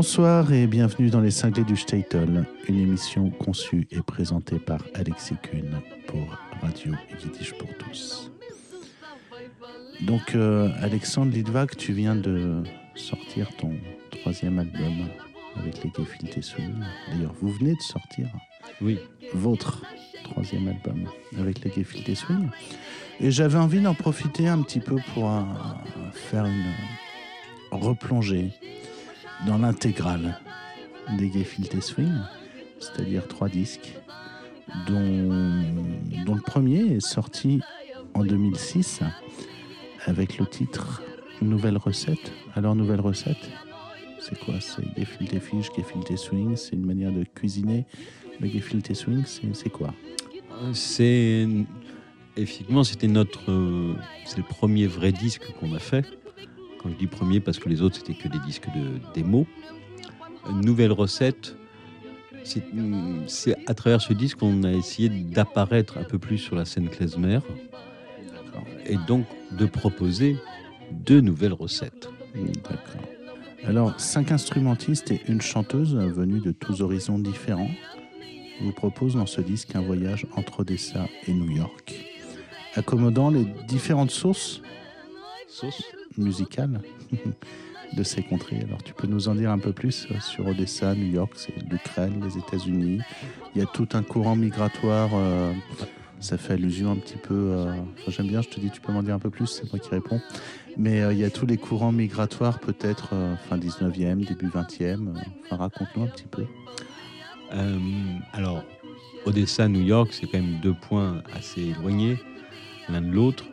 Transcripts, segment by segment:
Bonsoir et bienvenue dans les cinglés du Statel, une émission conçue et présentée par Alexis Kuhn pour Radio Yiddish pour tous. Donc euh, Alexandre Lidwag, tu viens de sortir ton troisième album avec les Gefilte Swing. D'ailleurs, vous venez de sortir Oui. votre troisième album avec les Gefilte Swing. Et j'avais envie d'en profiter un petit peu pour euh, faire une replongée dans l'intégrale des Gefilte Swing, c'est-à-dire trois disques, dont, le premier est sorti en 2006 avec le titre Nouvelle recette. Alors, nouvelle recette, c'est quoi? C'est Gefilte Fish, Gefilte Swing, c'est une manière de cuisiner. Le Gefilte Swing, c'est c'est quoi? C'est effectivement c'était notre euh, c'est le premier vrai disque qu'on a fait. Quand je dis premier parce que les autres c'était que des disques de démo. Nouvelle recette. C'est à travers ce disque qu'on a essayé d'apparaître un peu plus sur la scène klezmer et donc de proposer deux nouvelles recettes. D'accord. Alors, cinq instrumentistes et une chanteuse venus de tous horizons différents vous proposent dans ce disque un voyage entre Odessa et New York, accommodant les différentes sources? Sauce musicales de ces contrées. Alors, tu peux nous en dire un peu plus euh, sur Odessa, New York, l'Ukraine, les États-Unis. Il y a tout un courant migratoire. euh, ça fait allusion un petit peu. euh, J'aime bien, je te dis, tu peux m'en dire un peu plus, c'est moi qui réponds. Mais il y a tous les courants migratoires, peut-être fin 19e, début 20e. euh, Enfin, raconte-nous un petit peu. Alors, Odessa, New York, c'est quand même deux points assez éloignés l'un de l'autre.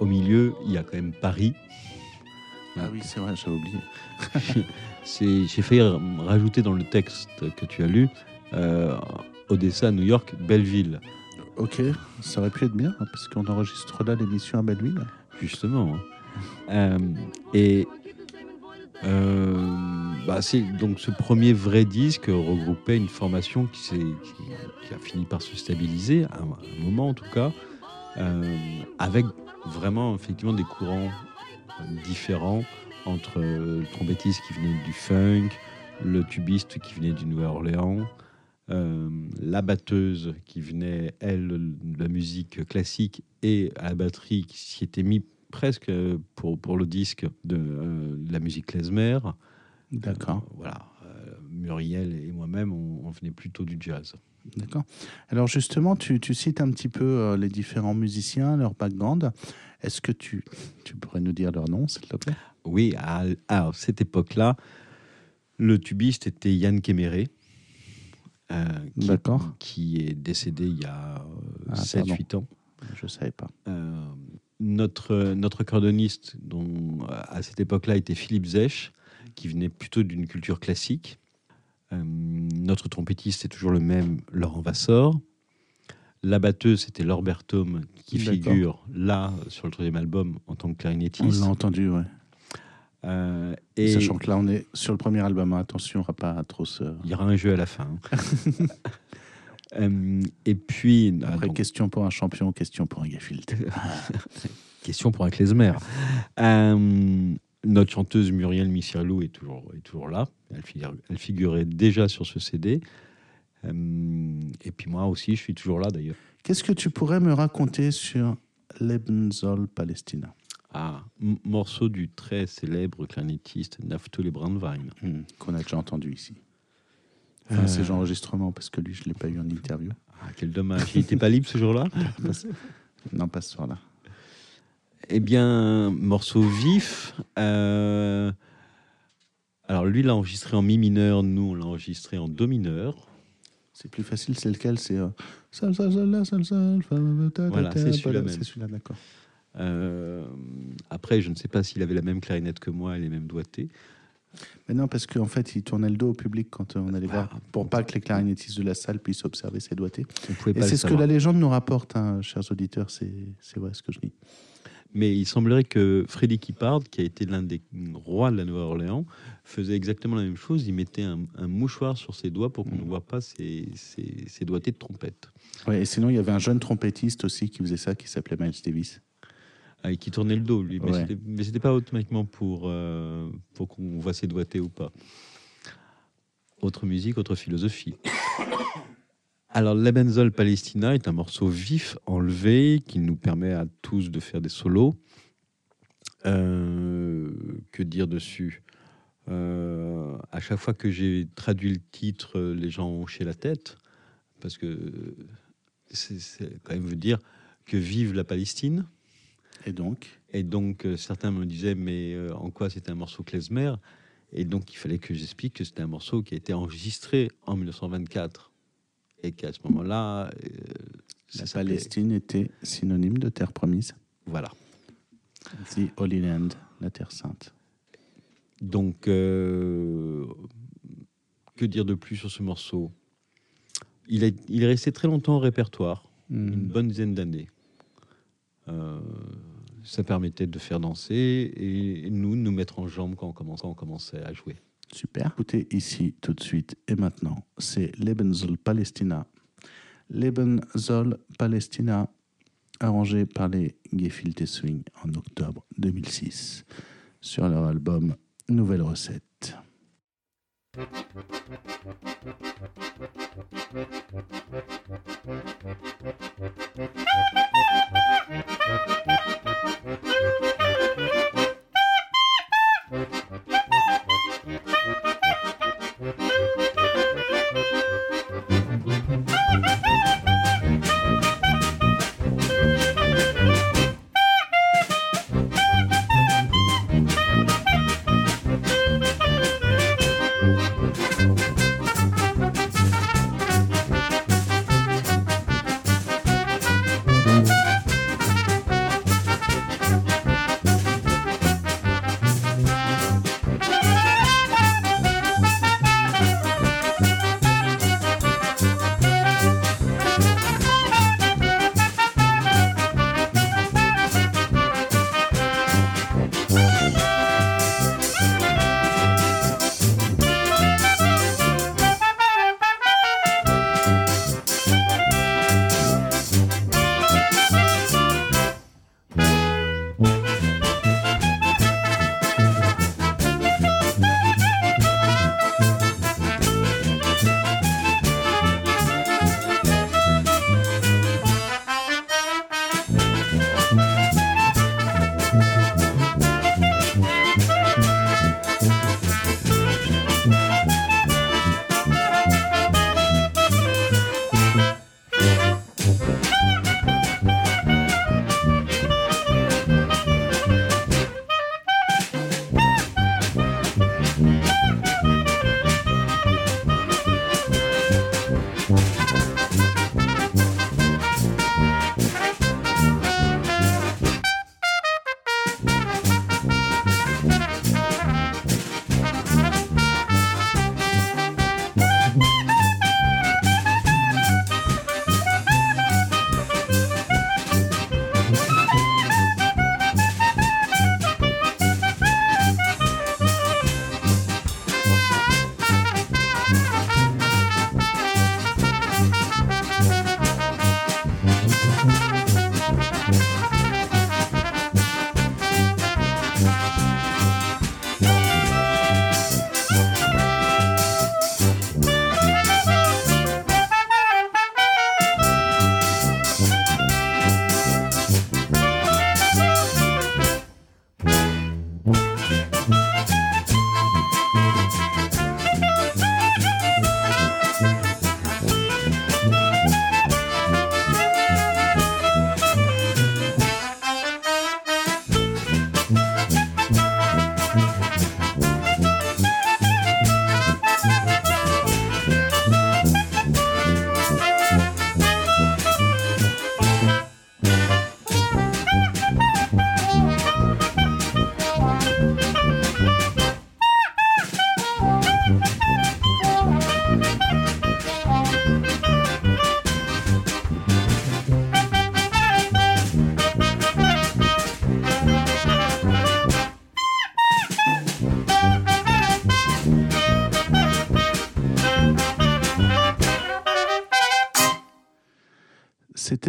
Au milieu, il y a quand même Paris. Ah oui, c'est vrai, j'avais oublié. J'ai failli rajouter dans le texte que tu as lu euh, Odessa, New York, Belleville, Ok, ça aurait pu être bien, hein, parce qu'on enregistre là l'émission à Belleville. justement. hein. Euh, et euh, bah, c'est donc ce premier vrai disque regroupait une formation qui, s'est- qui, qui a fini par se stabiliser, à un, à un moment en tout cas, euh, avec vraiment effectivement des courants différents entre le trompettiste qui venait du funk, le tubiste qui venait du Nouvelle-Orléans, euh, la batteuse qui venait, elle, de la musique classique et à la batterie qui s'y était mis presque pour, pour le disque de euh, la musique klezmer. D'accord, Euh, voilà. Muriel et moi-même, on venait plutôt du jazz. d'accord. Alors justement, tu, tu cites un petit peu euh, les différents musiciens, leur background. Est-ce que tu, tu pourrais nous dire leur nom, s'il te plaît? Oui, à, à cette époque-là, le tubiste était Yann Kéméré, euh, qui, D'accord. qui est décédé il y a Ah, 7-8 ans. Je ne savais pas. Euh, notre, notre cordoniste, dont à cette époque-là était Philippe Zech, qui venait plutôt d'une culture classique. Euh, notre trompettiste est toujours le même, Laurent Vassor. La batteuse, c'était Laure Berthaume, qui figure là, sur le troisième album, en tant que On clarinettiste. l'a entendu, ouais. Euh, et Sachant que là, on est sur le premier album. hein. Attention, on ne va pas trop se... il y aura un jeu à la fin. hein. Euh, et puis, ah, Après, donc, question pour un champion, question pour un Gafilt. Question pour un klezmer. Euh, notre chanteuse Muriel Missirlou est toujours, est toujours là. Elle, figure- elle figurait déjà sur ce CD. Euh, et puis moi aussi, je suis toujours là d'ailleurs. Qu'est-ce que tu pourrais me raconter sur Lebensol Palestina? Ah, morceau du très célèbre clarinettiste Naftali Brandwein. Hmm, Qu'on a déjà entendu ici. Enfin, Euh. ces enregistrements, parce que lui, je ne l'ai pas eu en interview. Ah, quel dommage. Il n'était pas libre ce jour-là? Non, pas ce soir-là. Eh bien, morceau vif. euh, alors lui, il l'a enregistré en mi mineur. Nous, on l'a enregistré en do mineur. C'est plus facile, c'est lequel? C'est euh, Voilà, c'est celui-là celui-là, d'accord. Euh, après, je ne sais pas s'il avait la même clarinette que moi et les mêmes doigtés. Mais non, parce qu'en fait, il tournait le dos au public quand on allait Bah, voir, pour pas que les clarinettistes de la salle puissent observer ses doigtés. Et c'est ce que la légende nous rapporte, hein, chers auditeurs, c'est c'est vrai ce que je dis. Mais il semblerait que Freddy Kippard, qui a été l'un des rois de la Nouvelle-Orléans, faisait exactement la même chose. Il mettait un, un mouchoir sur ses doigts pour qu'on ne voit pas ses, ses- ses doigtés de trompette. Ouais, et sinon, il y avait un jeune trompettiste aussi qui faisait ça, qui s'appelait Miles Davis. Ah, et qui tournait le dos, lui. Mais Ouais. Mais c'était pas automatiquement pour, euh, pour qu'on voit ses doigtés ou pas. autre musique, autre philosophie. Alors, Lebenzol Palestina est un morceau vif, enlevé, qui nous permet à tous de faire des solos. Euh, que dire dessus? Euh, À chaque fois que j'ai traduit le titre, les gens ont hoché la tête, parce que c'est quand même veut dire que vive la Palestine. Et donc? Et donc, euh, certains me disaient, mais en quoi c'était un morceau klezmer? Et donc, il fallait que j'explique que c'était un morceau qui a été enregistré en 1924 et qu'à ce moment-là, euh, la Palestine était synonyme de terre promise. Voilà. The Holy Land, la terre sainte. Donc, euh, que dire de plus sur ce morceau? Il est, il est resté très longtemps au répertoire, hmm. une bonne dizaine d'années. Euh, ça permettait de faire danser et, nous de nous mettre en jambe quand on commençait, on commençait à jouer. Super. Écoutez ici tout de suite et maintenant, c'est Lebenzol Palestina. Lebenzol Palestina, arrangé par les Gefilte Swing en octobre 2006 sur leur album Nouvelle recette.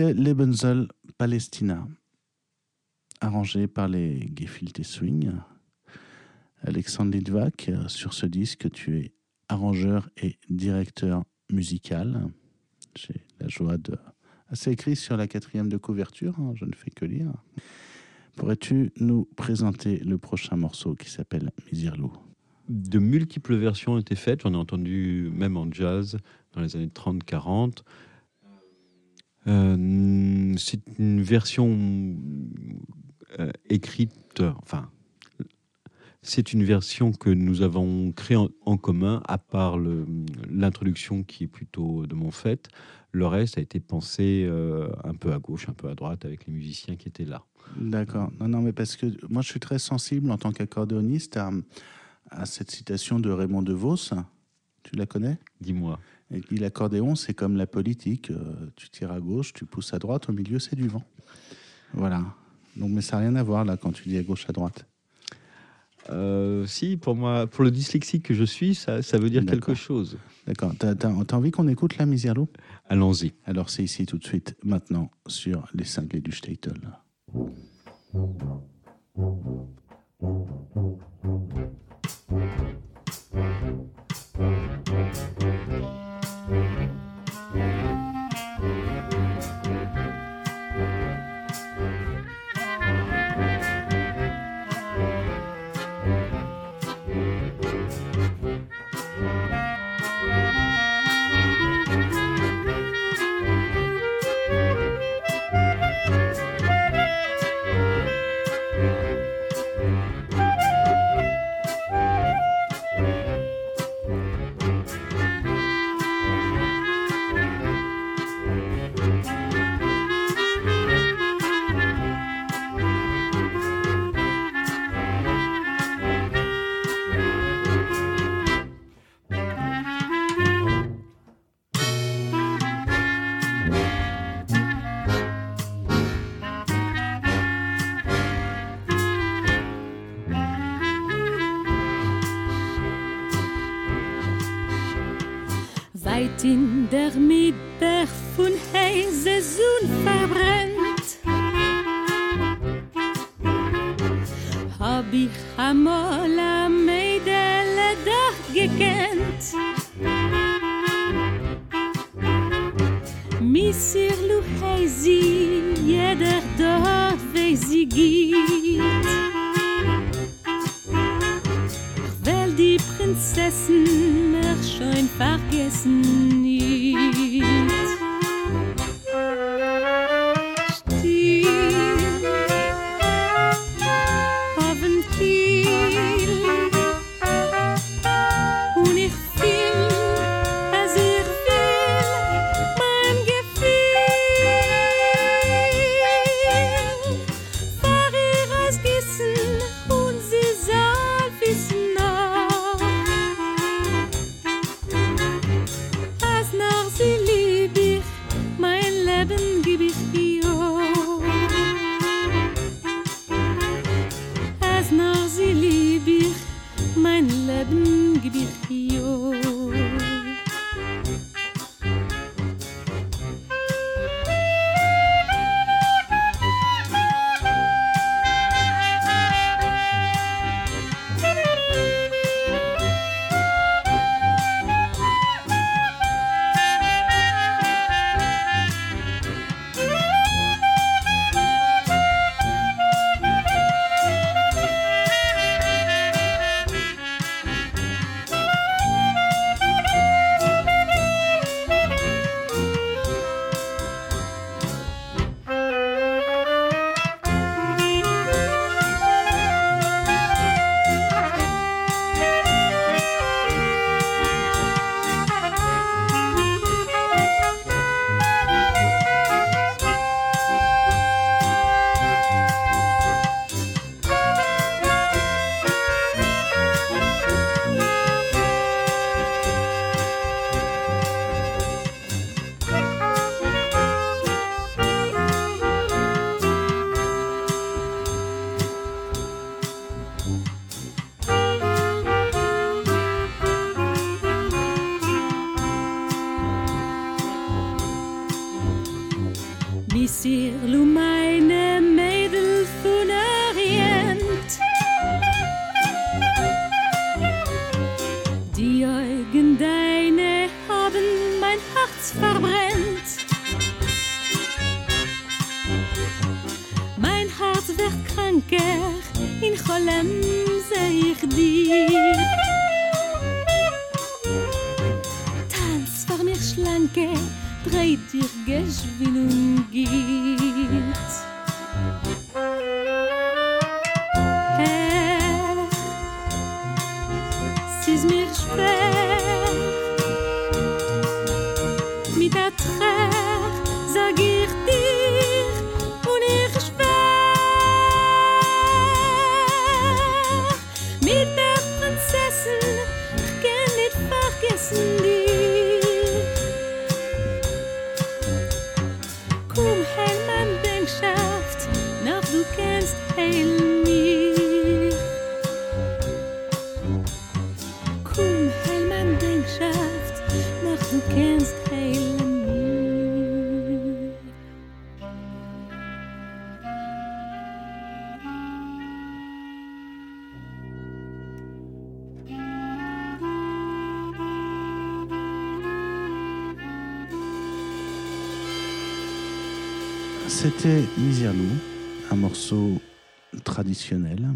C'était Lebensel Palestina, arrangé par les Gefilte Swing. Alexandre Litvak, sur ce disque, tu es arrangeur et directeur musical. J'ai la joie de... C'est écrit sur la quatrième de couverture, hein, je ne fais que lire. Pourrais-tu nous présenter le prochain morceau qui s'appelle Misirlou? De multiples versions ont été faites, j'en ai entendu même en jazz dans les années 30-40. Euh, c'est une version euh, écrite, enfin, c'est une version que nous avons créée en, en commun, à part l'introduction qui est plutôt de mon fait. Le reste a été pensé euh, un peu à gauche, un peu à droite avec les musiciens qui étaient là. D'accord. Non, non, mais parce que moi, je suis très sensible en tant qu'accordéoniste à, à cette citation de Raymond DeVos. Tu la connais? Dis-moi. Et dit l'accordéon, c'est comme la politique. euh, tu tires à gauche, tu pousses à droite, au milieu, c'est du vent. Voilà. Donc, mais ça n'a rien à voir là quand tu dis à gauche, à droite. Euh, si, pour moi, pour le dyslexique que je suis, ça, ça veut dire quelque chose. D'accord. T'as, t'as- t'as envie qu'on écoute la Misirlou Allons-y. Alors, c'est ici tout de suite, maintenant, sur les cinglés du Statel. C'était Misirlou, un morceau traditionnel,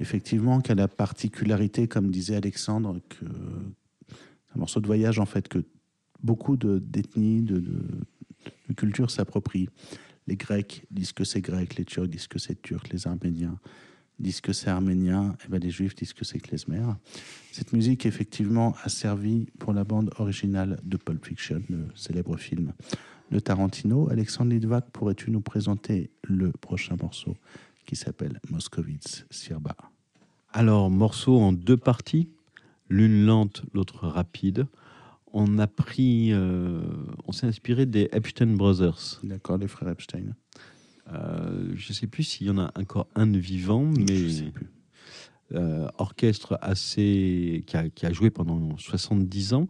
effectivement, qui a la particularité, comme disait Alexandre, que un morceau de voyage en fait que beaucoup de- d'ethnies, de, de, de cultures s'approprient. Les Grecs disent que c'est grec, les Turcs disent que c'est turc, les Arméniens disent que c'est arménien, et ben les Juifs disent que c'est klezmer. Cette musique, effectivement, a servi pour la bande originale de Pulp Fiction, le célèbre film de Tarantino. Alexandre Litvak, pourrais-tu nous présenter le prochain morceau qui s'appelle Moscovitz Sirba? Alors, morceau en deux parties, l'une lente, l'autre rapide. On a pris, euh, on s'est inspiré des Epstein Brothers. D'accord, les frères Epstein. Euh, je ne sais plus s'il y en a encore un de vivant, Je mais sais plus. euh, orchestre assez qui a, qui a joué pendant 70 ans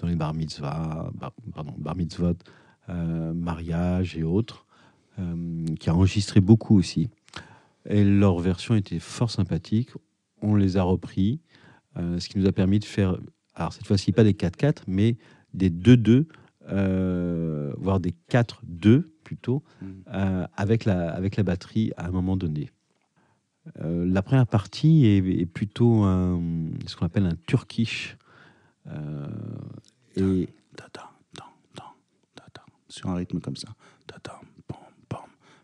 dans les bar mitzvahs, bar, pardon, bar mitzvot, euh, mariage et autres, euh, qui a enregistré beaucoup aussi. Et leur version était fort sympathique. On les a repris, euh, ce qui nous a permis de faire, alors cette fois-ci pas des 4-4, mais des 2-2, euh, voire des 4-2 plutôt, Mm. avec, la, avec la batterie à un moment donné. La première partie est, est plutôt un, ce qu'on appelle un turkish et sur un rythme comme ça.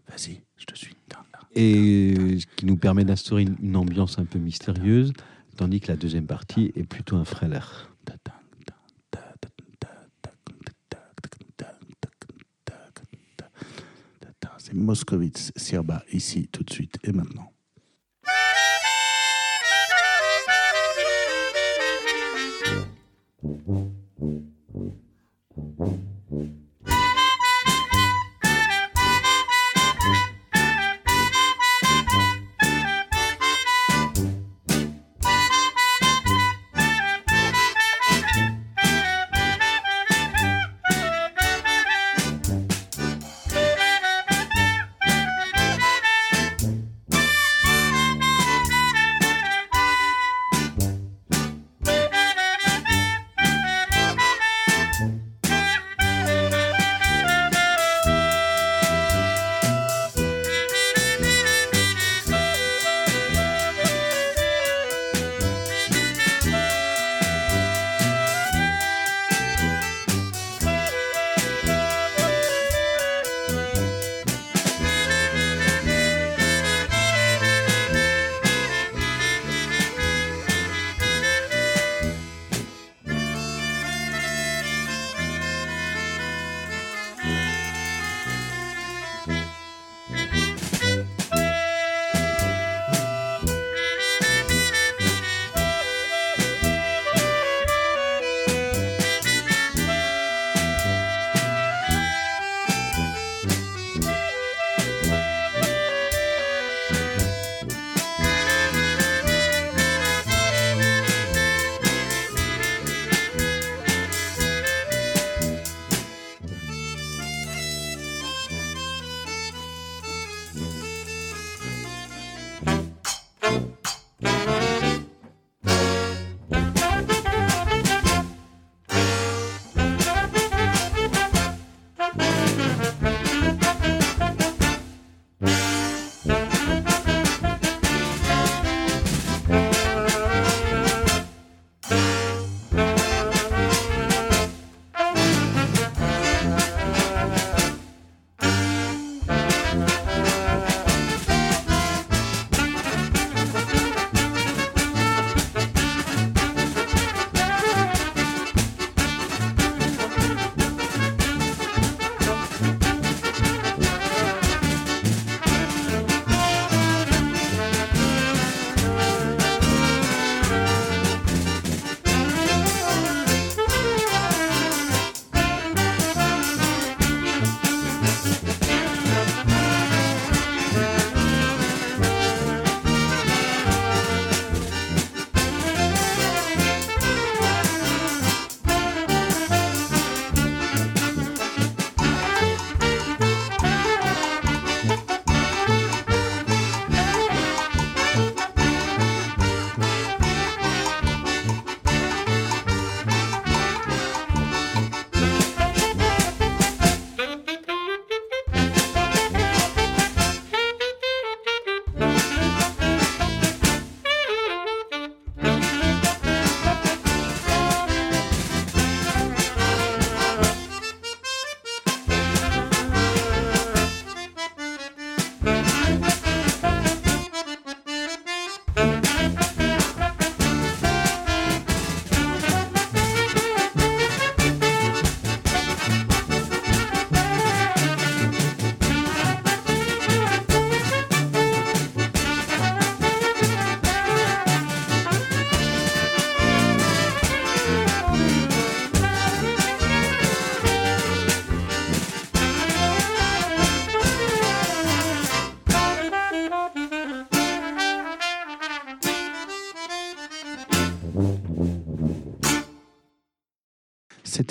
Vas-y, je te suis. Et ce qui nous permet d'instaurer une ambiance un peu mystérieuse, tandis que la deuxième partie est plutôt un frêleur. C'est Moscovitz, Sirba, ici, tout de suite et maintenant. Thank you.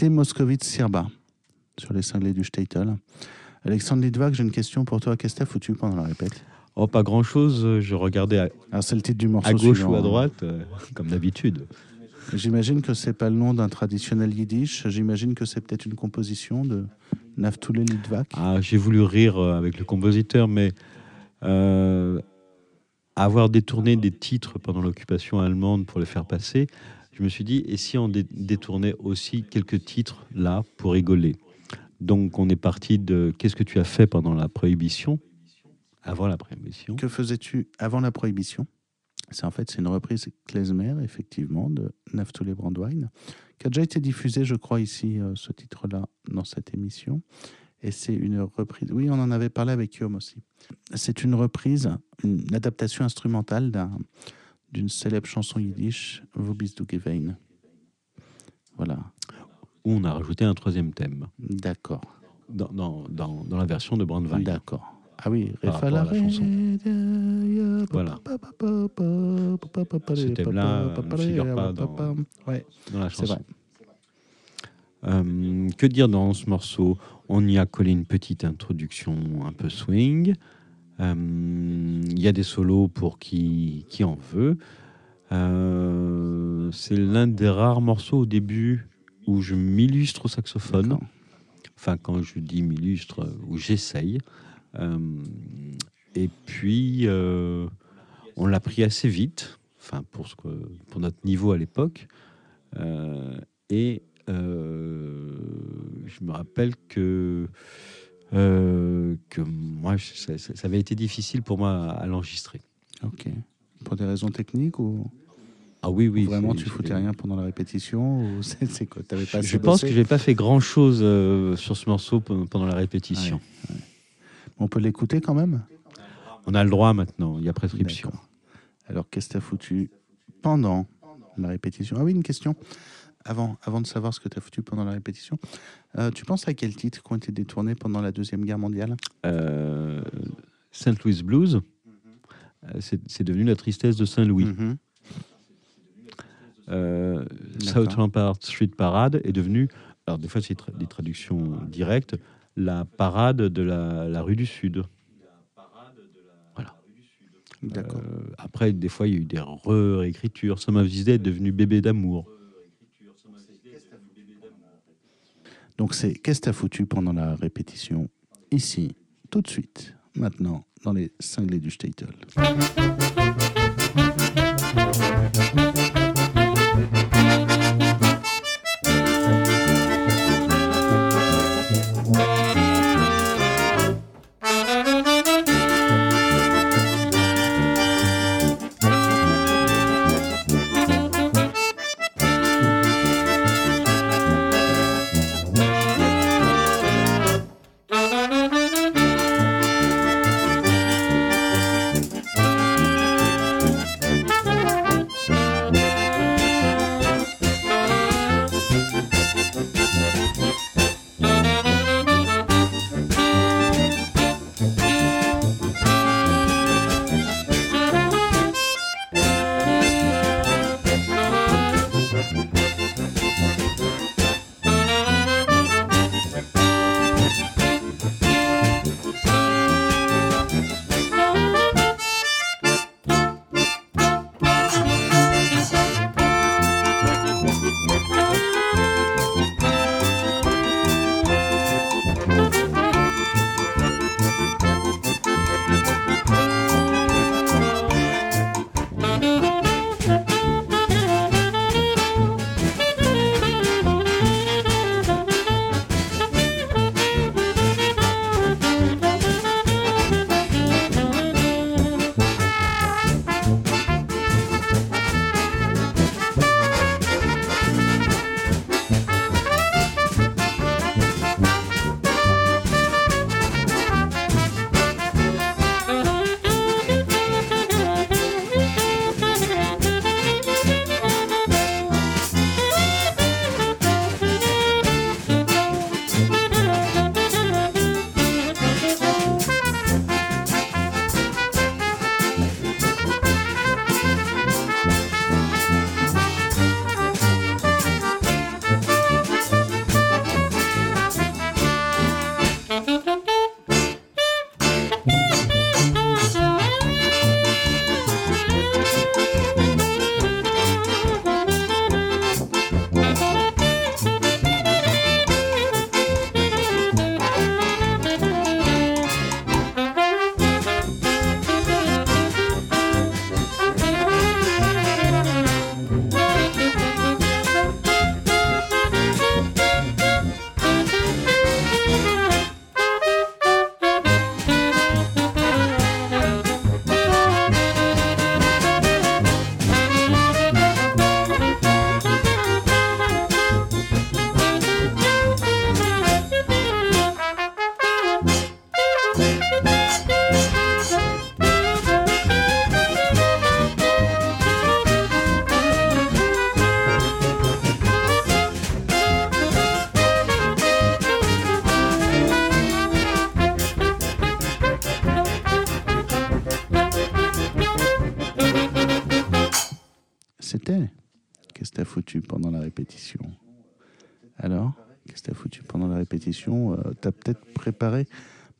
C'était Moscovitz-Sirba sur les cinglés du Statel. Alexandre Litvak, j'ai une question pour toi. Qu'est-ce que t'as foutu pendant la répète? Oh, pas grand-chose. Je regardais à, Alors, c'est le titre du morceau à gauche suivant, ou à hein. droite, euh, comme d'habitude. J'imagine que c'est pas le nom d'un traditionnel yiddish. J'imagine que c'est peut-être une composition de Naftule Litvak. Ah, j'ai voulu rire euh, avec le compositeur, mais euh, avoir détourné des titres pendant l'occupation allemande pour les faire passer, je me suis dit, et si on dé- détournait aussi quelques titres là pour rigoler? Donc on est parti de Qu'est-ce que tu as fait pendant la prohibition? Avant la prohibition. Que faisais-tu avant la prohibition? C'est en fait c'est une reprise klezmer effectivement de Naftule Brandwein qui a déjà été diffusée, je crois ici euh, ce titre-là dans cette émission. Et c'est une reprise. Oui, on en avait parlé avec Yom aussi. C'est une reprise, une adaptation instrumentale d'un- d'une célèbre chanson yiddish, Wo bist du gewein Voilà, Où on a rajouté un troisième thème d'accord, dans, dans, dans, dans la version de Brandwein. d'accord. Ah oui, à la chanson. Voilà. Ce thème-là ne figure pas dans- Ouais, Dans la c'est chanson. vrai. Euh, que dire dans ce morceau? On y a collé une petite introduction un peu swing. Euh, Il y a des solos pour qui, qui en veut. Euh, c'est l'un des rares morceaux au début où je m'illustre au saxophone. Enfin, quand je dis m'illustre, où j'essaye. Euh, et puis, on l'a pris assez vite, enfin, pour, ce que, pour notre niveau à l'époque. Euh, et euh, je me rappelle que, euh, que moi, ça, avait été difficile pour moi à, à l'enregistrer. Ok. Pour des raisons techniques ou? Ah oui, oui. vraiment tu foutais rien pendant la répétition ou c'est quoi? T'avais pas Je, pense que j'ai pas fait grand chose sur ce morceau pe- pendant la répétition. On peut l'écouter quand même? On a le droit maintenant, il y a prescription. Alors qu'est-ce que t'as foutu pendant la répétition? Ah oui, une question. Avant, avant de savoir ce que tu as foutu pendant la répétition, euh, tu penses à quels titres qui ont été détournés pendant la Deuxième Guerre mondiale? Euh, Saint Louis Blues, euh, c'est c'est devenu la tristesse de Saint-Louis. Mhm. Euh. South Rampart Street Parade est devenu, alors des fois c'est tra- des traductions directes, la parade de la, la rue du Sud. D'accord. Après, des fois, il y a eu des réécritures. Some of This Day est devenu bébé d'amour. Donc c'est qu'est-ce que tu as foutu pendant la répétition? Ici, tout de suite, maintenant, dans les cinglés du Statel.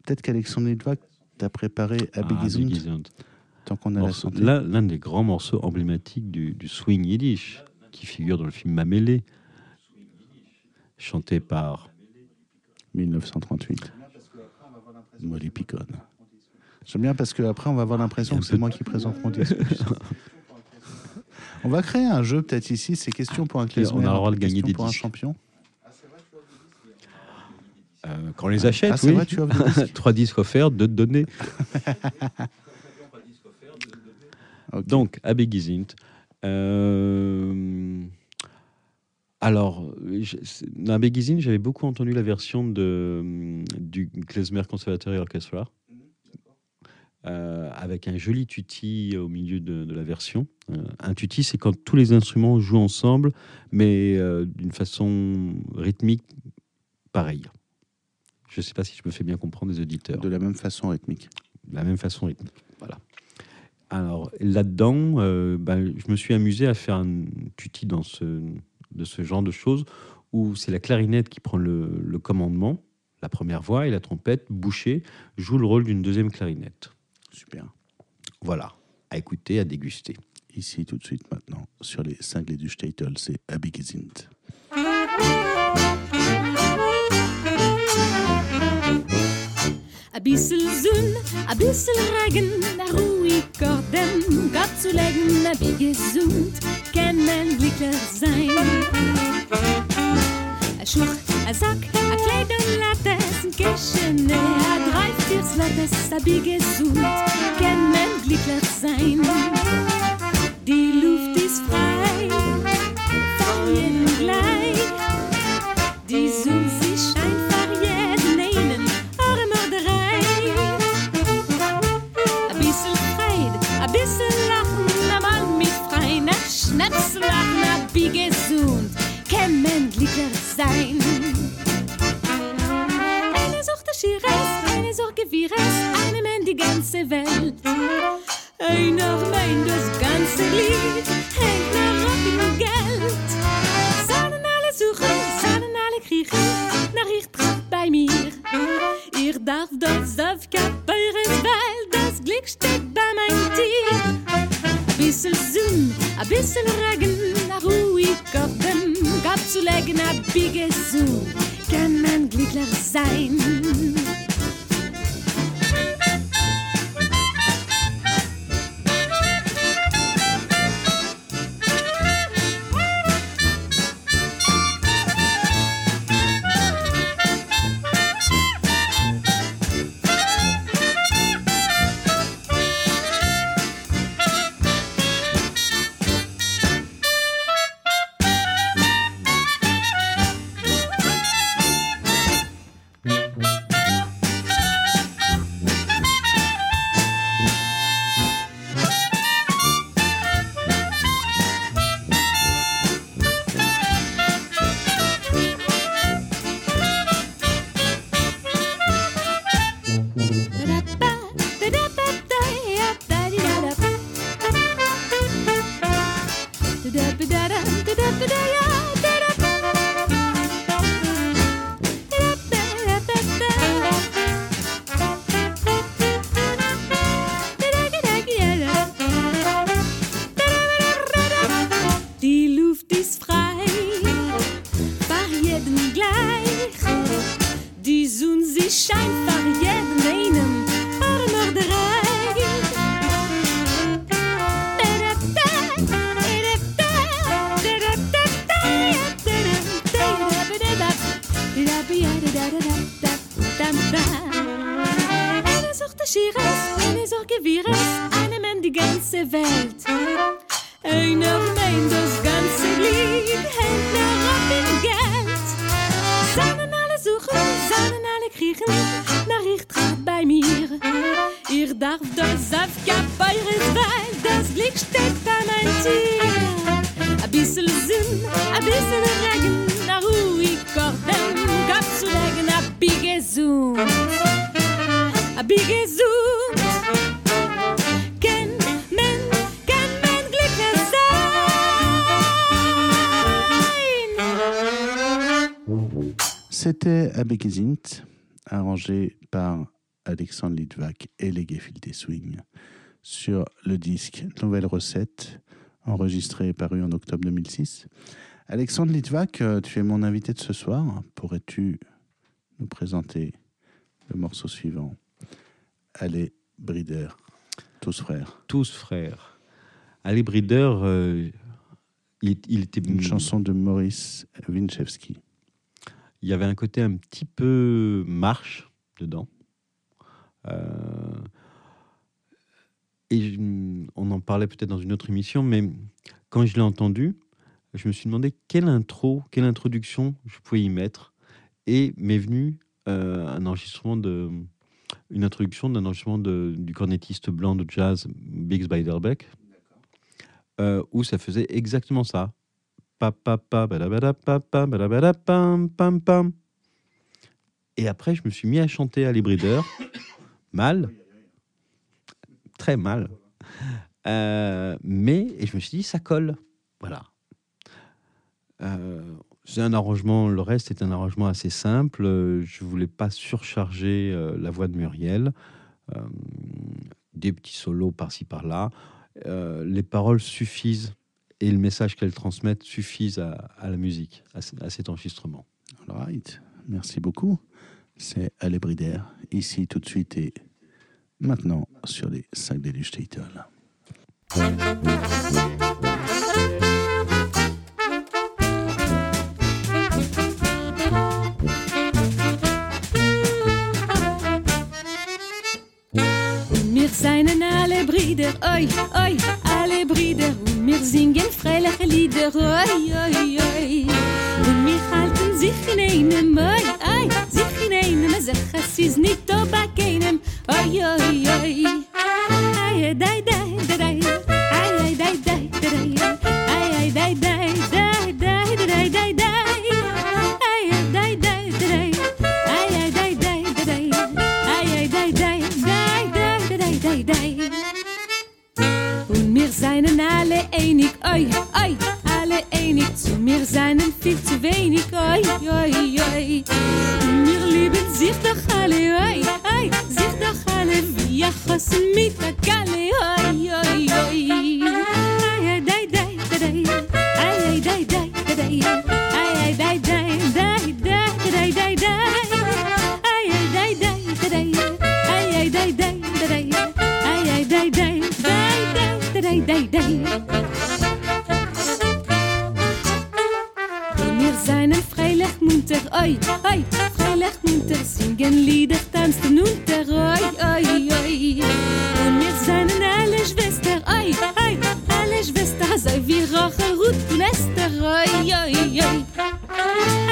Peut-être qu'Alexandre Litvak t'a préparé à Ah, tant qu'on a la santé. L'un l'un des grands morceaux emblématiques du, du swing yiddish, qui figure dans le film Mamélé, chanté par 1938. Molly Picon. J'aime bien parce qu'après, on va avoir l'impression que c'est moi qui présente mon disque. on va créer un jeu peut-être ici, c'est question pour un klezmer, on a le droit de gagner des pour un champion. Euh, quand on les achète, Ah, oui. vrai, tu disques Trois disques offerts, deux donnés. Ok. Donc, à Begizint. Euh, alors, je- Begizint, j'avais beaucoup entendu la version de, du Klezmer Conservatory Orchestra, euh, avec un joli tutti au milieu de, de la version. Euh, un tutti, c'est quand tous les instruments jouent ensemble, mais euh, d'une façon rythmique pareille. Je ne sais pas si je me fais bien comprendre des auditeurs de la même façon rythmique. de la même façon rythmique. Voilà. Alors là-dedans, euh, ben, je me suis amusé à faire un tutti dans ce, de ce genre de choses où c'est la clarinette qui prend le, le commandement, la première voix, et la trompette, bouchée, joue le rôle d'une deuxième clarinette. Super. Voilà, à écouter, à déguster. Ici, tout de suite, maintenant, sur les cinglés du Statel, c'est Abigizint. Bissel zon, a bissel regen, ruhig Gordem, Gott zu legen, wie gesund, kann man glücklich sein. A Schluch, a Sack, a Kleid und Lattes, ein Kirschen, a drei, vier Slottes, a wie gesund, kann man glücklich sein. C'était Abegizint, arrangé par Alexandre Litvak et les Gefilte Swing sur le disque Nouvelle Recette, enregistré et paru en octobre 2006. Alexandre Litvak, euh, tu es mon invité de ce soir. Pourrais-tu nous présenter le morceau suivant? Allez, Brider, tous frères. Tous frères. Ali Brider, euh, il, il était Une chanson de Maurice Winchewski. Il y avait un côté un petit peu marche dedans. Euh, et je- on en parlait peut-être dans une autre émission, mais quand je l'ai entendu, je me suis demandé quelle intro, quelle introduction je pouvais y mettre. Et m'est venu euh, un enregistrement de, une introduction d'un enregistrement de- du cornettiste blanc de jazz Biggs Beiderbecke, euh, où ça faisait exactement ça. Et après, je me suis mis à chanter à Breeder, mal, très mal. Euh, mais, et je me suis dit, ça colle. Voilà. Euh, c'est un arrangement, le reste est un arrangement assez simple. Je voulais pas surcharger euh, la voix de Muriel. Des petits solos par-ci par-là. Les paroles suffisent et le message qu'elles transmettent suffisent à, à la musique, à, cet enregistrement. All right. Merci beaucoup. C'est Brider, ici tout de suite et maintenant sur les 5 d du Statel. Wir seien alle Brüder, oi, oi, alle Brüder. Wir singen freiliche Lieder, oi, oi, oi. Und wir halten sich in einem, oi, oi, sich in einem. Es ist nicht da bei keinem, oi, oi, oi. Ai, dai, dai, einig, oi, oi, alle einig. Zu mir seien viel zu wenig, oi, oi, oi. Wir lieben sich doch alle, oi, oi, sich doch alle wie Achos mit der Galle, oi, oi, oi. Dai, dai, dai. Und wir seien freilich munter, oi, oi, freilich munter, singen Lieder, tanzen unter, oi, oi, oi. Und wir seien alle Schwester, oi, oi, alle Schwester, sei wie Rachel, Ruth und Esther, oi, oi, oi.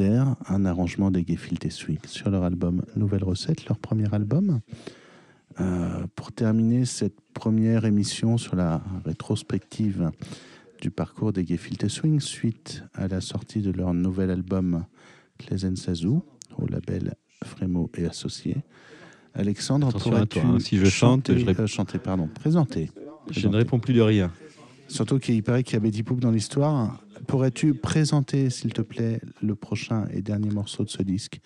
Un arrangement des Gefilte Swing sur leur album Nouvelle Recette, leur premier album. Euh, pour terminer cette première émission sur la rétrospective du parcours des Gefilte Swing, suite à la sortie de leur nouvel album Klezen Sazou, au label Frémo et Associés. Alexandre, pourrais-tu hein, si je chante, chanter, je réponds. euh, chanter, pardon, présenter Je ne réponds plus de rien. Surtout qu'il paraît qu'il y a Betty Poop dans l'histoire. Pourrais-tu présenter, s'il te plaît, le prochain et dernier morceau de ce disque?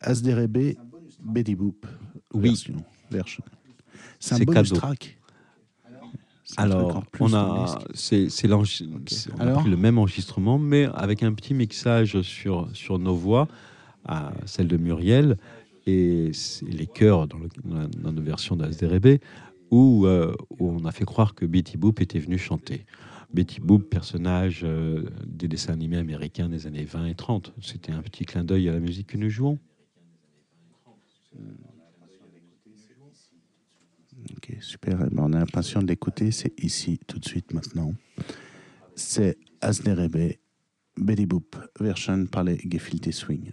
Asderebe, Betty Boop. Oui. Version. version. C'est un bonus cadeau. track. Alors, on a, c'est, le même enregistrement, mais avec un petit mixage sur, sur nos voix, à celle de Muriel, et les chœurs dans, le, dans, la- versions d'Asderebe, où, euh, où on a fait croire que Betty Boop était venue chanter. Betty Boop, personnage euh, des dessins animés américains des années 20 et 30. C'était un petit clin d'œil à la musique que nous jouons. Ok, super. Eh ben, on impatient de l'écouter. C'est ici, tout de suite, maintenant. C'est Asnerebe, Betty Boop, version par les Gefilte Swing.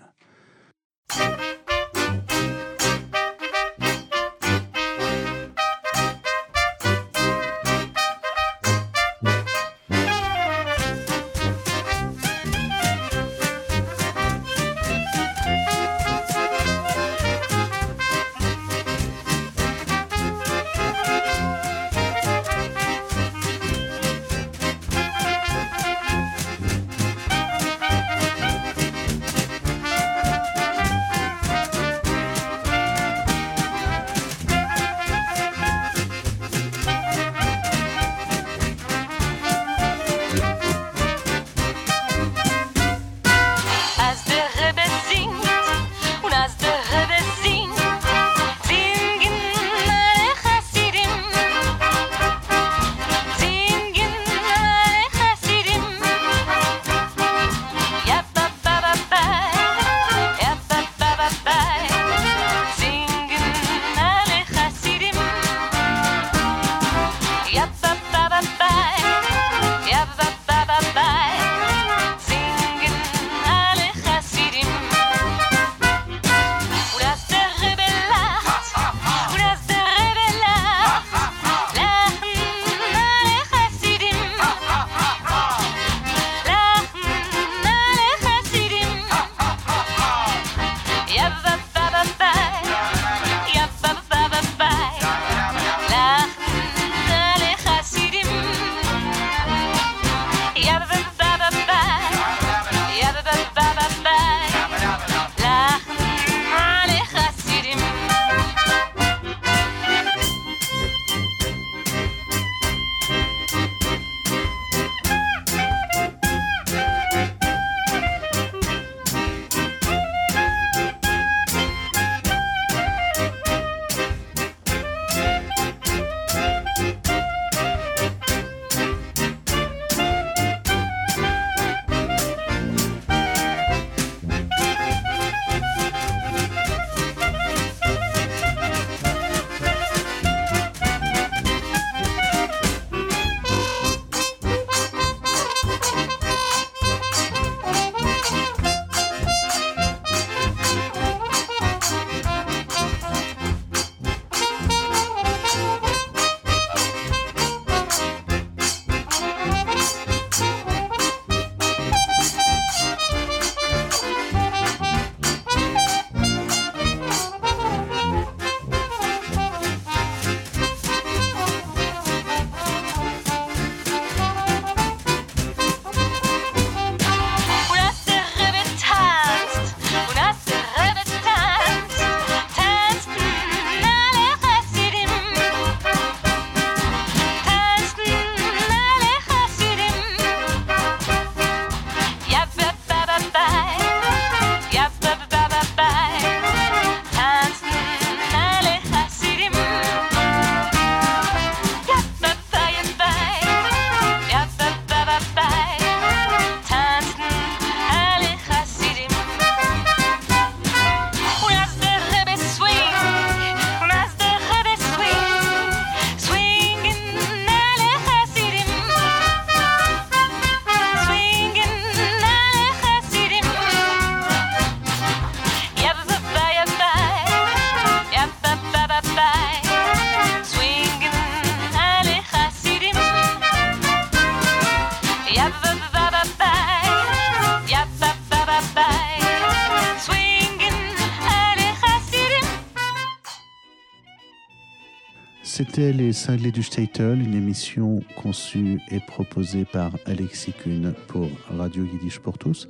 C'était Les Cinglés du Statel, une émission conçue et proposée par Alexis Kuhn pour Radio Yiddish pour tous.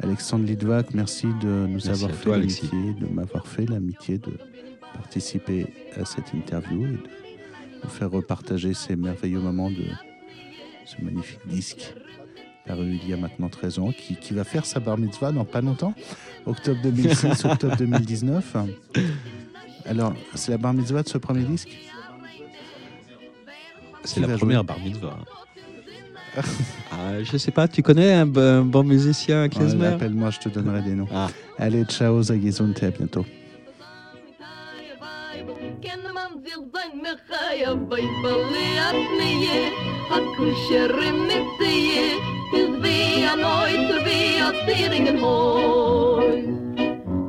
Alexandre Lidvac, merci de nous Merci avoir fait l'amitié, de m'avoir fait l'amitié de participer à cette interview et de nous faire repartager ces merveilleux moments de ce magnifique disque paru il y a maintenant 13 ans, qui, qui va faire sa bar mitzvah dans pas longtemps, octobre 2006, octobre 2019. Alors, c'est la bar mitzvah de ce premier disque? C'est la première jouer bar mitzvah. ah, je sais pas, tu connais un, bon musicien, Ouais, klezmer? Appelle-moi, je te donnerai des noms. Ah, Allez, ciao, Zagizunte, à bientôt.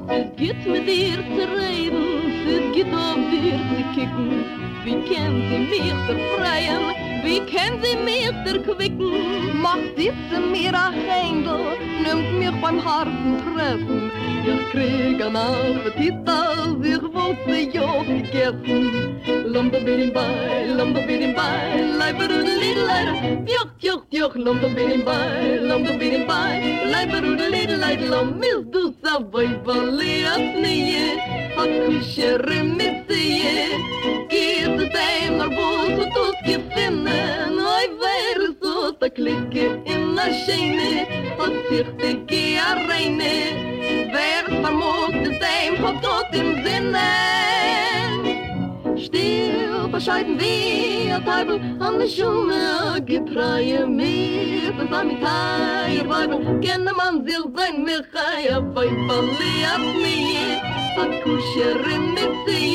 Es geht mit dir zu reden Es geht auf dir zu kicken Wie kann sie mich befreien Wie kann sie mich erquicken Macht diese mir a Händel Nimmt mich beim harten Treffen Ich krieg an Appetit, als ich wollte ja gegessen. Lomba bidim bei, lomba bidim bei, leiberudelideleide. Joch, joch, joch, lomba bidim bei, lomba bidim bei, leiberudelideleide. Lom is du balias nie, hakushere mitsie. Geht de teim nor bult tu ki finne noi ver so ta klicke in na scheine hot sich de ki arreine wer par mult de teim hot tot in sinne Stil bescheiden wie a Teibel an de Schumme a gepreie mir von sami Teier Weibel kenne man sie sein mir chai a feifalli a mir a kusherin mit sie